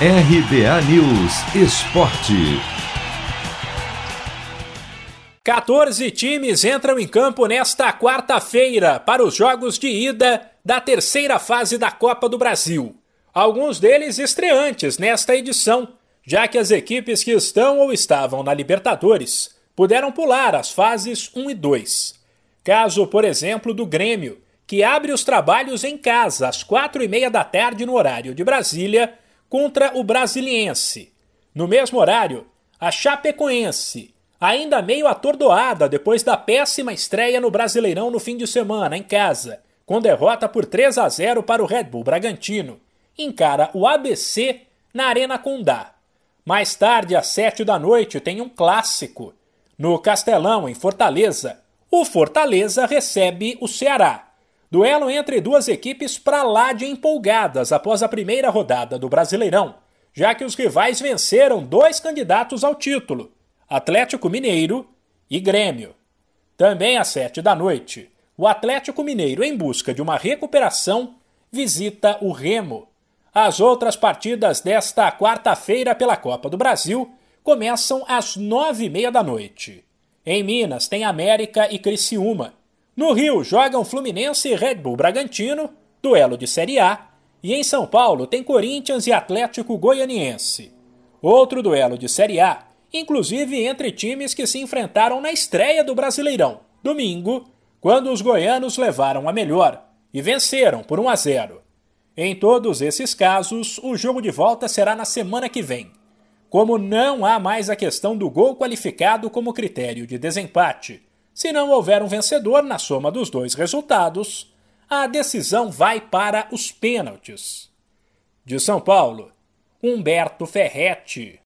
RBA News Esporte. 14 times entram em campo nesta quarta-feira para os jogos de ida da terceira fase da Copa do Brasil. Alguns deles estreantes nesta edição, já que as equipes que estão ou estavam na Libertadores puderam pular as fases 1 e 2. Caso, por exemplo, do Grêmio, que abre os trabalhos em casa às quatro e meia da tarde no horário de Brasília contra o Brasiliense. No mesmo horário, a Chapecoense, ainda meio atordoada depois da péssima estreia no Brasileirão no fim de semana em casa, com derrota por 3 a 0 para o Red Bull Bragantino, encara o ABC na Arena Condá. Mais tarde, às 7 da noite, tem um clássico. No Castelão, em Fortaleza, o Fortaleza recebe o Ceará. Duelo entre duas equipes para lá de empolgadas após a primeira rodada do Brasileirão, já que os rivais venceram dois candidatos ao título, Atlético Mineiro e Grêmio. Também às sete da noite, o Atlético Mineiro, em busca de uma recuperação, visita o Remo. As outras partidas desta quarta-feira pela Copa do Brasil começam às nove e meia da noite. Em Minas tem América e Criciúma. No Rio jogam Fluminense e Red Bull Bragantino, duelo de Série A, e em São Paulo tem Corinthians e Atlético Goianiense. Outro duelo de Série A, inclusive entre times que se enfrentaram na estreia do Brasileirão, domingo, quando os goianos levaram a melhor e venceram por 1 a 0. Em todos esses casos, o jogo de volta será na semana que vem. Como não há mais a questão do gol qualificado como critério de desempate, se não houver um vencedor na soma dos dois resultados, a decisão vai para os pênaltis. De São Paulo, Humberto Ferretti.